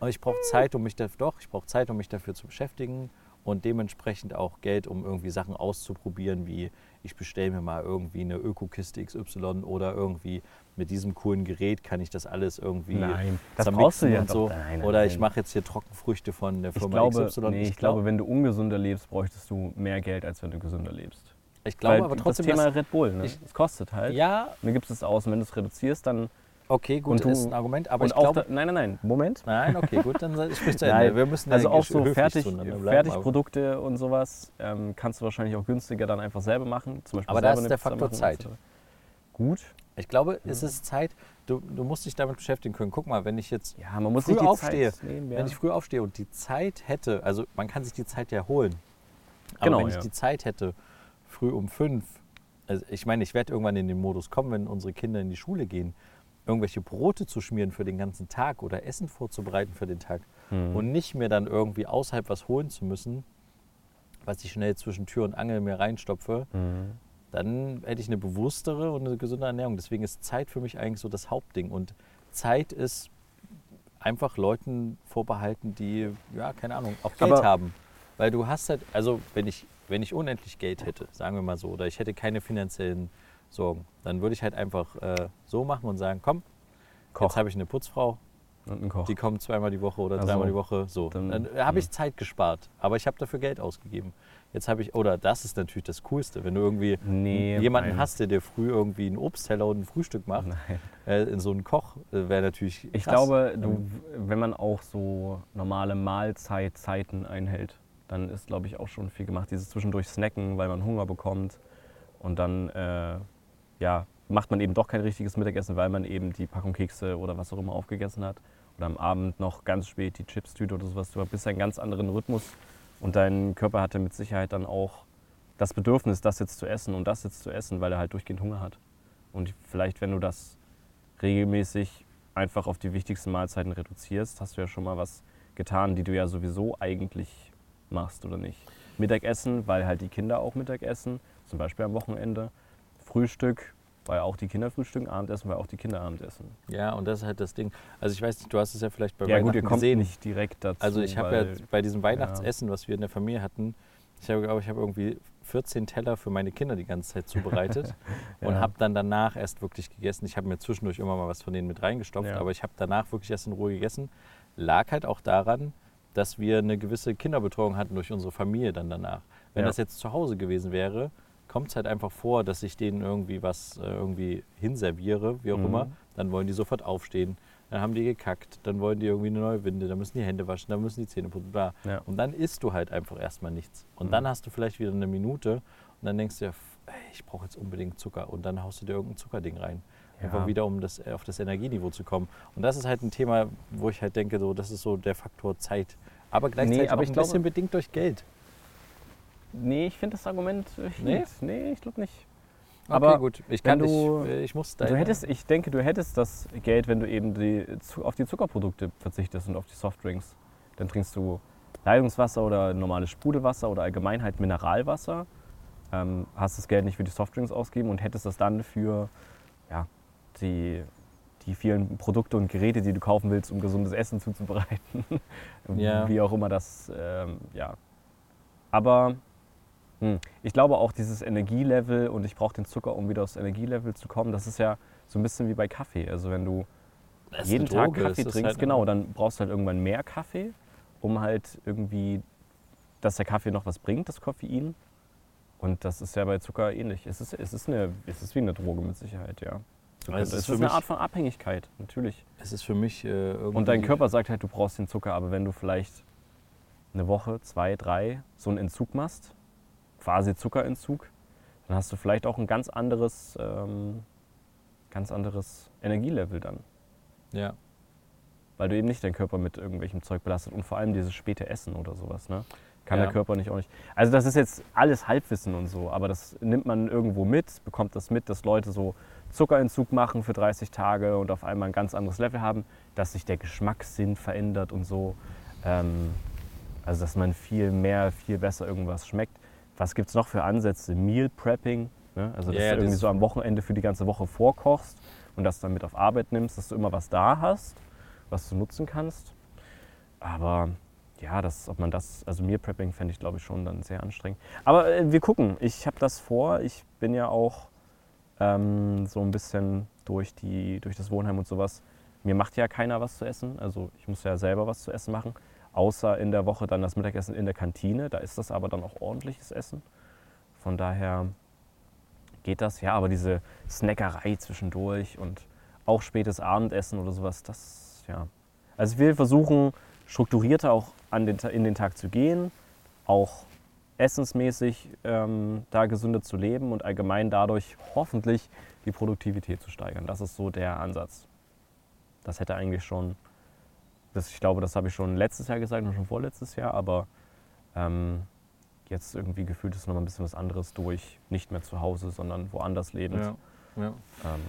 Und ich brauche Zeit, um mich dafür, doch, ich brauche Zeit, um mich dafür zu beschäftigen und dementsprechend auch Geld, um irgendwie Sachen auszuprobieren, wie ich bestelle mir mal irgendwie eine Ökokiste XY oder irgendwie mit diesem coolen Gerät kann ich das alles irgendwie Nein, das brauchst du ja und so. doch. Nein, nein, oder ich mache jetzt hier Trockenfrüchte von der Ich Firma glaube, XY. nee, ich, glaube, wenn du ungesünder lebst, bräuchtest du mehr Geld, als wenn du gesünder lebst. ich glaube Weil aber trotzdem, das Thema Red Bull, ne? ich- es kostet halt. ja, Und dann gibst es aus und wenn du es reduzierst, dann... okay, gut, Und du- ist ein Argument, aber ich glaube, nein, nein, nein, Moment. nein, okay, gut, dann sprich zu Nein, Ende. Wir müssen Also ja auch so fertig, Fertigprodukte und sowas ähm, kannst du wahrscheinlich auch günstiger dann einfach selber machen. Zum Beispiel Aber da ist der Faktor machen, Zeit. Gut. Ich glaube, es ist Zeit, du, du musst dich damit beschäftigen können. Guck mal, wenn ich jetzt Ja, man muss Früh aufstehe, Zeit nehmen. Ja. Wenn ich früh aufstehe und die Zeit hätte, also man kann sich die Zeit ja holen. Aber Genau, wenn ich ja. die Zeit hätte, früh um fünf, also ich meine, ich werde irgendwann in den Modus kommen, wenn unsere Kinder in die Schule gehen. Irgendwelche Brote zu schmieren für den ganzen Tag oder Essen vorzubereiten für den Tag Mhm. und nicht mir dann irgendwie außerhalb was holen zu müssen, was ich schnell zwischen Tür und Angel mir reinstopfe, Mhm. dann hätte ich eine bewusstere und eine gesunde Ernährung. Deswegen ist Zeit für mich eigentlich so das Hauptding. Und Zeit ist einfach Leuten vorbehalten, die, ja, keine Ahnung, auch Geld Aber- haben. Weil du hast halt, also wenn ich, wenn ich unendlich Geld hätte, sagen wir mal so, oder ich hätte keine finanziellen Sorgen, dann würde ich halt einfach äh, so machen und sagen, komm, Koch. jetzt habe ich eine Putzfrau, Und ein Koch. die kommt zweimal die Woche oder Ach so. dreimal die Woche. So. Dann- Dann, habe ich. Zeit gespart, aber ich habe dafür Geld ausgegeben. Jetzt habe ich, oder das ist natürlich das Coolste, wenn du irgendwie Nee, jemanden nein. hast, der dir früh irgendwie einen Obstteller und ein Frühstück macht, äh, in so einen Koch, äh, wäre natürlich. Ich krass. glaube, du, Ähm, wenn man auch so normale Mahlzeitzeiten einhält, dann ist, glaube ich, auch schon viel gemacht. Dieses zwischendurch Snacken, weil man Hunger bekommt und dann äh, ja, macht man eben doch kein richtiges Mittagessen, weil man eben die Packung Kekse oder was auch immer aufgegessen hat. Oder am Abend noch ganz spät die Chipstüte oder sowas. Du bist einen ganz anderen Rhythmus und dein Körper hatte mit Sicherheit dann auch das Bedürfnis, das jetzt zu essen und das jetzt zu essen, weil er halt durchgehend Hunger hat. Und vielleicht, wenn du das regelmäßig einfach auf die wichtigsten Mahlzeiten reduzierst, hast du ja schon mal was getan, die du ja sowieso eigentlich machst, oder nicht? Mittagessen, weil halt die Kinder auch Mittag essen, zum Beispiel am Wochenende. Frühstück, weil auch die Kinder frühstücken, Abendessen, weil auch die Kinder Abendessen. ja, und das ist halt das Ding. Also ich weiß nicht, du hast es ja vielleicht bei ja gut, Weihnachten ihr kommt gesehen. nicht direkt dazu. Also ich habe ja bei diesem Weihnachtsessen, was wir in der Familie hatten, ich habe, glaube ich, habe irgendwie 14 Teller für meine Kinder die ganze Zeit zubereitet und Ja. habe dann danach erst wirklich gegessen. Ich habe mir zwischendurch immer mal was von denen mit reingestopft, Ja. aber ich habe danach wirklich erst in Ruhe gegessen. Lag halt auch daran, dass wir eine gewisse Kinderbetreuung hatten durch unsere Familie dann danach. Wenn Ja. das jetzt zu Hause gewesen wäre, kommt es halt einfach vor, dass ich denen irgendwie was äh, irgendwie hinserviere, wie auch Mhm. immer. Dann wollen die sofort aufstehen. Dann haben die gekackt, dann wollen die irgendwie eine neue Winde, dann müssen die Hände waschen, dann müssen die Zähne putzen, bla. Ja. Und dann isst du halt einfach erstmal nichts. Und Mhm. dann hast du vielleicht wieder eine Minute und dann denkst du ja, ey, ich brauche jetzt unbedingt Zucker. Und dann haust du dir irgendein Zuckerding rein. Einfach Ja. wieder, um das, äh, auf das Energieniveau zu kommen. Und das ist halt ein Thema, wo ich halt denke, so, das ist so der Faktor Zeit. Aber gleichzeitig aber auch ich ein glaube- bisschen bedingt durch Geld. Nee, ich finde das Argument äh, Nee? hielt. Nee, ich glaube nicht. Okay, Aber gut. Ich kann du- nicht, äh, ich muss da. Du hättest, ich denke, du hättest das Geld, wenn du eben die, auf die Zuckerprodukte verzichtest und auf die Softdrinks. Dann trinkst du Leitungswasser oder normales Sprudelwasser oder allgemein halt Mineralwasser. Ähm, hast das Geld nicht für die Softdrinks ausgegeben und hättest das dann für ja, die, die vielen Produkte und Geräte, die du kaufen willst, um gesundes Essen zuzubereiten. Ja. Wie auch immer das, ähm, ja. Aber hm, ich glaube auch dieses Energielevel und ich brauche den Zucker, um wieder aufs Energielevel zu kommen, das ist ja so ein bisschen wie bei Kaffee. Also wenn du Das jeden Tag Droge, Kaffee trinkst, halt- genau, dann brauchst du halt irgendwann mehr Kaffee, um halt irgendwie, dass der Kaffee noch was bringt, das Koffein. Und das ist ja bei Zucker ähnlich. Es ist, es ist, eine, es ist wie eine Droge mit Sicherheit, ja. Zucker, Also es ist ist, eine Art von Abhängigkeit, natürlich. Es ist für mich äh, irgendwie. Und dein Körper sagt halt, du brauchst den Zucker, aber wenn du vielleicht eine Woche, zwei, drei so einen Entzug machst, quasi Zuckerentzug, dann hast du vielleicht auch ein ganz anderes, ähm, ganz anderes Energielevel dann. Ja. Weil du eben nicht deinen Körper mit irgendwelchem Zeug belastet und vor allem dieses späte Essen oder sowas, ne? Kann Ja. der Körper nicht auch nicht. Also das ist jetzt alles Halbwissen und so, aber das nimmt man irgendwo mit, bekommt das mit, dass Leute so Zuckerentzug machen für 30 Tage und auf einmal ein ganz anderes Level haben, dass sich der Geschmackssinn verändert und so. Ähm, also dass man viel mehr, viel besser irgendwas schmeckt. Was gibt es noch für Ansätze? Meal Prepping, ne? also dass Ja, du irgendwie das- so am Wochenende für die ganze Woche vorkochst und das dann mit auf Arbeit nimmst, dass du immer was da hast, was du nutzen kannst. Aber ja, das, ob man das, also Meal Prepping fände ich glaube ich schon dann sehr anstrengend. Aber äh, wir gucken, ich habe das vor, ich bin ja auch ähm, so ein bisschen durch, die, durch das Wohnheim und sowas. Mir macht ja keiner was zu essen, also ich muss ja selber was zu essen machen. Außer in der Woche dann das Mittagessen in der Kantine, da ist das aber dann auch ordentliches Essen. Von daher geht das, ja, aber diese Snackerei zwischendurch und auch spätes Abendessen oder sowas, das, ja. Also wir versuchen strukturierter auch an den, in den Tag zu gehen, auch essensmäßig ähm, da gesünder zu leben und allgemein dadurch hoffentlich die Produktivität zu steigern. Das ist so der Ansatz. Das hätte eigentlich schon, das, ich glaube, das habe ich schon letztes Jahr gesagt und schon vorletztes Jahr, aber ähm, jetzt irgendwie gefühlt ist noch mal ein bisschen was anderes durch nicht mehr zu Hause, sondern woanders lebend. Ja. ja. Ähm,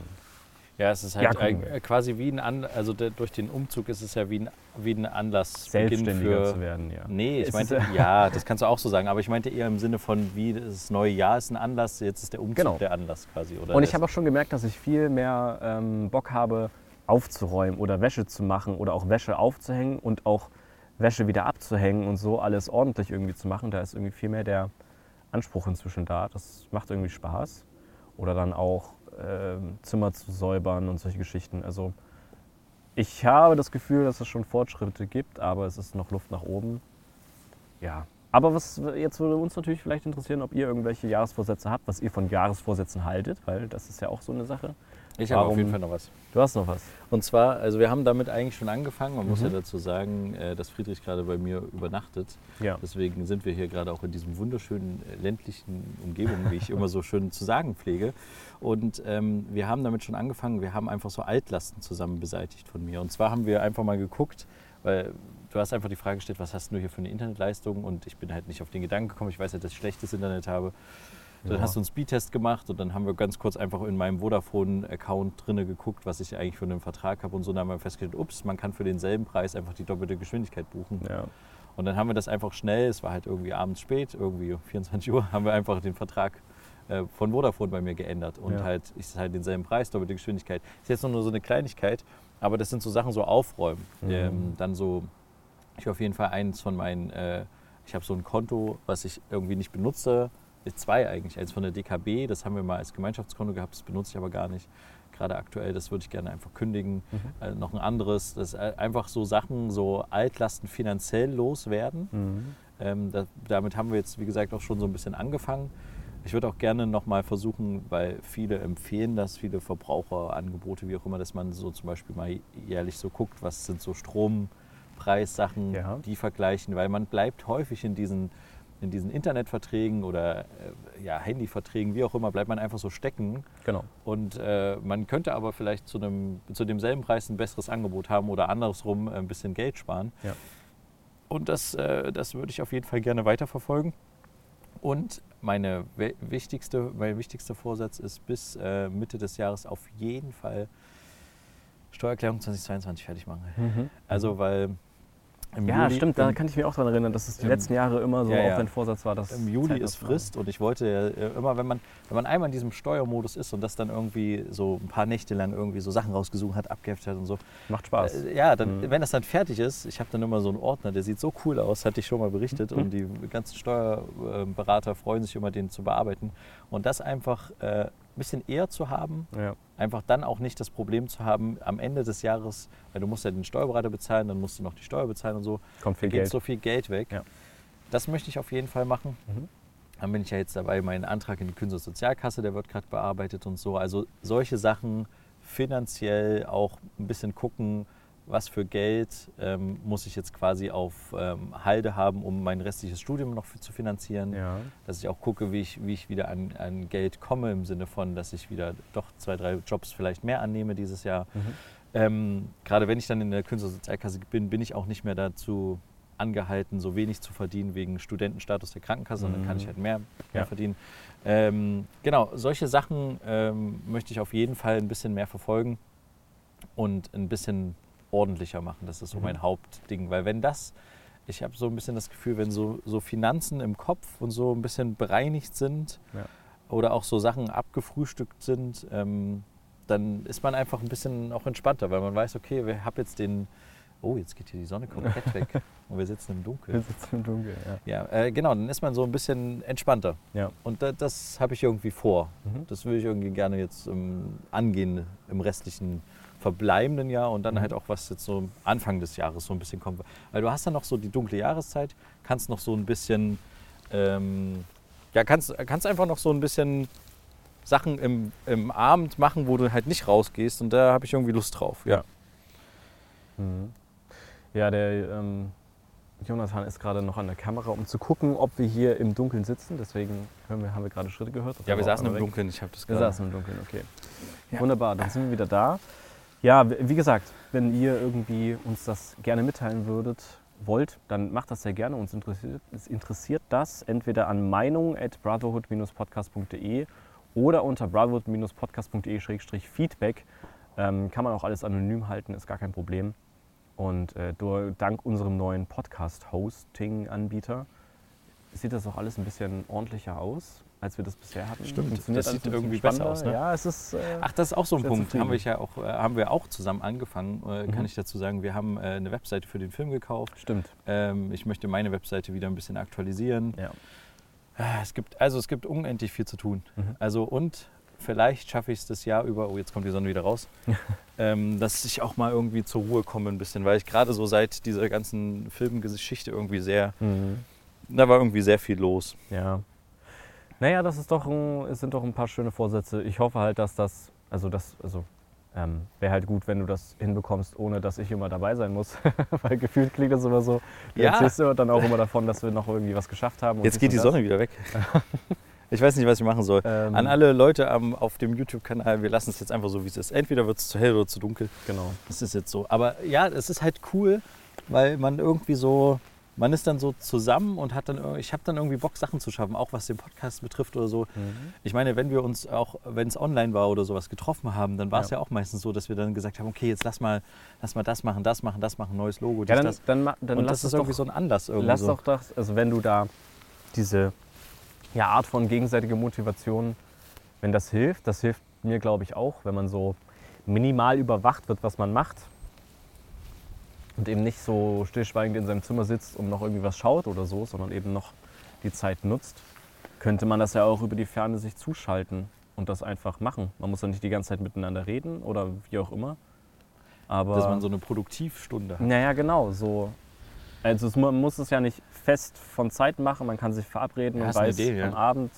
Ja, es ist Ja, halt wir. äh, quasi wie ein An also der, durch den Umzug ist es ja wie ein, wie ein Anlass Selbstständiger für zu werden, ja. Nee, ich meinte, ist, äh, ja, das kannst du auch so sagen, aber ich meinte eher im Sinne von, wie das neue Jahr ist ein Anlass, jetzt ist der Umzug Genau. der Anlass quasi. Oder Und ich habe auch schon gemerkt, dass ich viel mehr ähm, Bock habe, aufzuräumen oder Wäsche zu machen oder auch Wäsche aufzuhängen und auch Wäsche wieder abzuhängen und so alles ordentlich irgendwie zu machen. Da ist irgendwie viel mehr der Anspruch inzwischen da. Das macht irgendwie Spaß. Oder dann auch ähm, Zimmer zu säubern und solche Geschichten. Also ich habe das Gefühl, dass es schon Fortschritte gibt, aber es ist noch Luft nach oben. Ja. Aber was jetzt würde uns natürlich vielleicht interessieren, ob ihr irgendwelche Jahresvorsätze habt, was ihr von Jahresvorsätzen haltet, weil das ist ja auch so eine Sache. Ich habe auf jeden Fall noch was. Du hast noch was. Und zwar, also wir haben damit eigentlich schon angefangen. Man muss Mhm. ja dazu sagen, äh, dass Friedrich gerade bei mir übernachtet. Ja. Deswegen sind wir hier gerade auch in diesem wunderschönen äh, ländlichen Umgebung, wie ich immer so schön zu sagen pflege. Und ähm, wir haben damit schon angefangen. Wir haben einfach so Altlasten zusammen beseitigt von mir. Und zwar haben wir einfach mal geguckt, weil du hast einfach die Frage gestellt, was hast du hier für eine Internetleistung? Und ich bin halt nicht auf den Gedanken gekommen. Ich weiß ja, dass ich schlechtes Internet habe. Dann Ja. hast du einen Speedtest gemacht und dann haben wir ganz kurz einfach in meinem Vodafone-Account drinne geguckt, was ich eigentlich für einen Vertrag habe und so. Dann haben wir festgestellt, ups, man kann für denselben Preis einfach die doppelte Geschwindigkeit buchen. Ja. Und dann haben wir das einfach schnell, es war halt irgendwie abends spät, irgendwie 24 Uhr, haben wir einfach den Vertrag äh, von Vodafone bei mir geändert. Und Ja. halt, ist halt denselben Preis, doppelte Geschwindigkeit. Ist jetzt nur so eine Kleinigkeit, aber das sind so Sachen, so aufräumen. Mhm. Ähm, dann so, ich auf jeden Fall eins von meinen, äh, ich habe so ein Konto, was ich irgendwie nicht benutze. Zwei eigentlich, eins von der DKB, das haben wir mal als Gemeinschaftskonto gehabt, das benutze ich aber gar nicht. Gerade aktuell, das würde ich gerne einfach kündigen. Mhm. Äh, noch ein anderes, das äh, einfach so Sachen, so Altlasten finanziell loswerden. Mhm. Ähm, da, damit haben wir jetzt, wie gesagt, auch schon so ein bisschen angefangen. Ich würde auch gerne nochmal versuchen, weil viele empfehlen das, viele Verbraucherangebote, wie auch immer, dass man so zum Beispiel mal jährlich so guckt, was sind so Strompreissachen, Ja. die vergleichen, weil man bleibt häufig in diesen, in diesen Internetverträgen oder äh, ja, Handyverträgen, wie auch immer, bleibt man einfach so stecken. Genau. Und äh, man könnte aber vielleicht zu, einem, zu demselben Preis ein besseres Angebot haben oder andersrum ein bisschen Geld sparen. Ja. Und das, äh, das würde ich auf jeden Fall gerne weiterverfolgen. Und meine wichtigste, mein wichtigster Vorsatz ist, bis äh, Mitte des Jahres auf jeden Fall Steuererklärung 2022 fertig machen. Mhm. Also, weil im Ja, Juli, stimmt, da kann ich mich auch daran erinnern, dass es die im- letzten Jahre immer so Ja, ja. auch dein Vorsatz war, dass im Juli ist machen. Frist und ich wollte ja immer, wenn man, wenn man einmal in diesem Steuermodus ist und das dann irgendwie so ein paar Nächte lang irgendwie so Sachen rausgesucht hat, abgeheftet hat und so, Macht Spaß. Äh, Ja, dann, Mhm. wenn das dann fertig ist, ich habe dann immer so einen Ordner, der sieht so cool aus, hatte ich schon mal berichtet Mhm. und die ganzen Steuerberater freuen sich immer, den zu bearbeiten. Und das einfach äh, ein bisschen eher zu haben, Ja. einfach dann auch nicht das Problem zu haben, am Ende des Jahres, weil du musst ja den Steuerberater bezahlen, dann musst du noch die Steuer bezahlen und so, Kommt viel geht Geld. so viel Geld weg. Ja. Das möchte ich auf jeden Fall machen. Mhm. Dann bin ich ja jetzt dabei, meinen Antrag in die Künstlersozialkasse, der wird gerade bearbeitet und so. Also solche Sachen finanziell auch ein bisschen gucken, was für Geld ähm, muss ich jetzt quasi auf ähm, Halde haben, um mein restliches Studium noch für, zu finanzieren. Ja. Dass ich auch gucke, wie ich, wie ich wieder an, an Geld komme, im Sinne von, dass ich wieder doch zwei, drei Jobs vielleicht mehr annehme dieses Jahr. Mhm. Ähm, gerade wenn ich dann in der Künstlersozialkasse bin, bin ich auch nicht mehr dazu angehalten, so wenig zu verdienen wegen Studentenstatus der Krankenkasse, sondern dann kann Mhm. ich halt mehr, mehr Ja. verdienen. Ähm, genau, solche Sachen ähm, möchte ich auf jeden Fall ein bisschen mehr verfolgen und ein bisschen ordentlicher machen. Das ist so Mhm. mein Hauptding, weil wenn das, ich habe so ein bisschen das Gefühl, wenn so, so Finanzen im Kopf und so ein bisschen bereinigt sind Ja. oder auch so Sachen abgefrühstückt sind, ähm, dann ist man einfach ein bisschen auch entspannter, weil man weiß, okay, wir haben jetzt den, oh, jetzt geht hier die Sonne komplett weg und wir sitzen im Wir Dunkeln. sitzen im Dunkeln, ja. Ja, äh, genau, dann ist man so ein bisschen entspannter. Ja. Und da, das habe ich irgendwie vor. Mhm. Das will ich irgendwie gerne jetzt ähm, angehen im restlichen verbleibenden Jahr und dann Mhm. halt auch, was jetzt so Anfang des Jahres so ein bisschen kommt. Weil du hast dann noch so die dunkle Jahreszeit, kannst noch so ein bisschen, ähm, ja, kannst, kannst einfach noch so ein bisschen Sachen im, im Abend machen, wo du halt nicht rausgehst und da habe ich irgendwie Lust drauf. Ja. Mhm. Ja, der ähm, Jonathan ist gerade noch an der Kamera, um zu gucken, ob wir hier im Dunkeln sitzen. Deswegen wir, haben wir gerade Schritte gehört. Das Ja, wir saßen im weg. Dunkeln, ich habe das Wir gerade. saßen im Dunkeln, okay. Ja. Wunderbar, dann sind wir wieder da. Ja, wie gesagt, wenn ihr irgendwie uns das gerne mitteilen würdet, wollt, dann macht das sehr gerne. Uns interessiert, es interessiert das entweder an meinung at brotherhood-podcast.de oder unter brotherhood-podcast.de-feedback Ähm, kann man auch alles anonym halten, ist gar kein Problem. Und äh, durch, dank unserem neuen Podcast-Hosting-Anbieter sieht das auch alles ein bisschen ordentlicher aus, als wir das bisher hatten. Stimmt, Funktioniert das sieht irgendwie besser aus, ne? Ja, es ist. Äh, Ach, das ist auch so ein Punkt. Haben wir, ja auch, äh, haben wir auch zusammen angefangen, äh, kann Mhm. ich dazu sagen. Wir haben äh, eine Webseite für den Film gekauft. stimmt. Ähm, ich möchte meine Webseite wieder ein bisschen aktualisieren. Ja. Ah, Es gibt, also es gibt unendlich viel zu tun. Mhm. Also und vielleicht schaffe ich es das Jahr über, oh jetzt kommt die Sonne wieder raus, ähm, dass ich auch mal irgendwie zur Ruhe komme ein bisschen, weil ich gerade so seit dieser ganzen Filmgeschichte irgendwie sehr, Mhm. da war irgendwie sehr viel los. Ja. Naja, das ist doch ein, es sind doch ein paar schöne Vorsätze. Ich hoffe halt, dass das, also das, also ähm, wäre halt gut, wenn du das hinbekommst, ohne dass ich immer dabei sein muss. Weil gefühlt klingt das immer so. Du Ja. erzählst immer dann auch immer davon, dass wir noch irgendwie was geschafft haben. Jetzt geht die. Sonne wieder weg. Ich weiß nicht, was ich machen soll. Ähm, An alle Leute am, auf dem YouTube-Kanal, wir lassen es jetzt einfach so, wie es ist. Entweder wird es zu hell oder zu dunkel. Genau. Das ist jetzt so. Aber ja, es ist halt cool, weil man irgendwie so, man ist dann so zusammen und hat dann, ich habe dann irgendwie Bock, Sachen zu schaffen, auch was den Podcast betrifft oder so. Ich meine, wenn wir uns auch, wenn es online war oder sowas getroffen haben, dann war es Ja. ja. auch meistens so, dass wir dann gesagt haben, okay, jetzt lass mal, lass mal das machen, das machen, das machen, neues Logo, Ja, dies, dann, das. dann, dann und lass das ist doch, irgendwie so ein Anlass irgendwie lass so. doch das, also wenn du da diese ja, Art von gegenseitiger Motivation, wenn das hilft, das hilft mir glaube ich auch, wenn man so minimal überwacht wird, was man macht und eben nicht so stillschweigend in seinem Zimmer sitzt und noch irgendwie was schaut oder so, sondern eben noch die Zeit nutzt, könnte man das ja auch über die Ferne sich zuschalten und das einfach machen. Man muss ja nicht die ganze Zeit miteinander reden oder wie auch immer. Aber dass man so eine Produktivstunde hat. naja, genau, so. Also es, man muss es ja nicht fest von Zeit machen, man kann sich verabreden Ja, und weiß Idee, ja. am Abend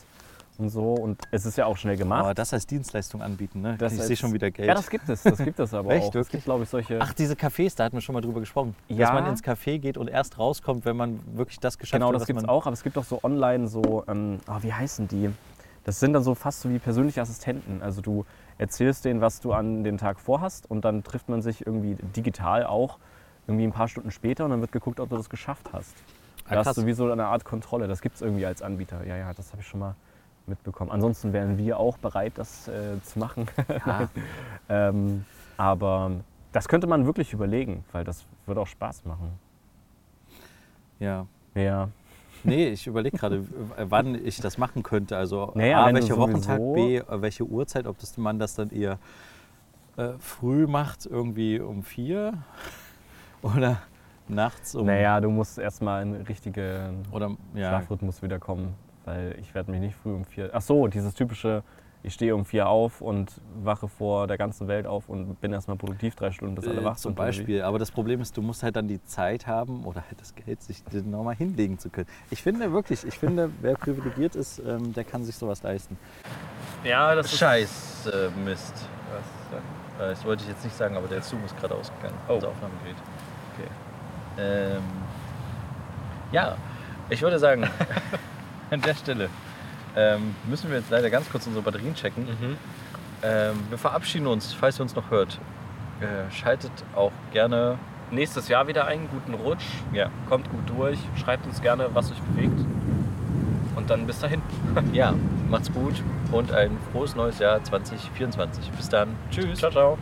und so. Und es ist ja auch schnell gemacht. Aber das als Dienstleistung anbieten, ne? Das ich sehe schon wieder Geld. ja, das gibt es, das gibt es aber Echt, auch. Es wirklich? gibt, glaube ich, solche. Ach, diese Cafés, da hatten wir schon mal drüber gesprochen. Dass Ja. man ins Café geht und erst rauskommt, wenn man wirklich das geschafft genau, hat, das was gibt es auch, aber es gibt auch so online so, ähm, ah, wie heißen die? Das sind dann so fast so wie persönliche Assistenten. Also du erzählst denen, was du an den Tag vorhast und dann trifft man sich irgendwie digital auch irgendwie ein paar Stunden später und dann wird geguckt, ob du das geschafft hast. Ah, Da hast du wie so eine Art Kontrolle. Das gibt es irgendwie als Anbieter. Ja, ja, das habe ich schon mal mitbekommen. Ansonsten wären wir auch bereit, das äh, zu machen. Ja. ähm, aber das könnte man wirklich überlegen, weil das würde auch Spaß machen. ja. Ja. Nee, ich überlege gerade, wann ich das machen könnte. Also Naja, A, welcher Wochentag, B, welche Uhrzeit, ob das man das dann eher äh, früh macht, irgendwie um vier oder nachts um. Naja, du musst erstmal in den richtigen Oder ja, Schlafrhythmus wiederkommen, weil ich werde mich nicht früh um vier. Ach so, dieses typische, ich stehe um vier auf und wache vor der ganzen Welt auf und bin erstmal produktiv drei Stunden, bis alle äh, wach zum sind. wie? Beispiel. Aber das Problem ist, du musst halt dann die Zeit haben oder halt das Geld, sich nochmal hinlegen zu können. Ich finde wirklich, ich finde, wer privilegiert ist, ähm, der kann sich sowas leisten. Ja, das ist. Scheiß äh, Mist. Was, äh, das wollte ich jetzt nicht sagen, aber der Zoom ist gerade ausgegangen. Oh. Das Aufnahmegerät. Okay. Ähm, ja, ich würde sagen, an der Stelle ähm, müssen wir jetzt leider ganz kurz unsere Batterien checken. Mhm. Ähm, wir verabschieden uns, falls ihr uns noch hört. Äh, schaltet auch gerne. Nächstes Jahr wieder ein, guten Rutsch. Ja, Kommt gut durch, schreibt uns gerne, was euch bewegt. Und dann bis dahin. ja macht's gut und ein frohes neues Jahr 2024. Bis dann. Tschüss. Ciao, ciao.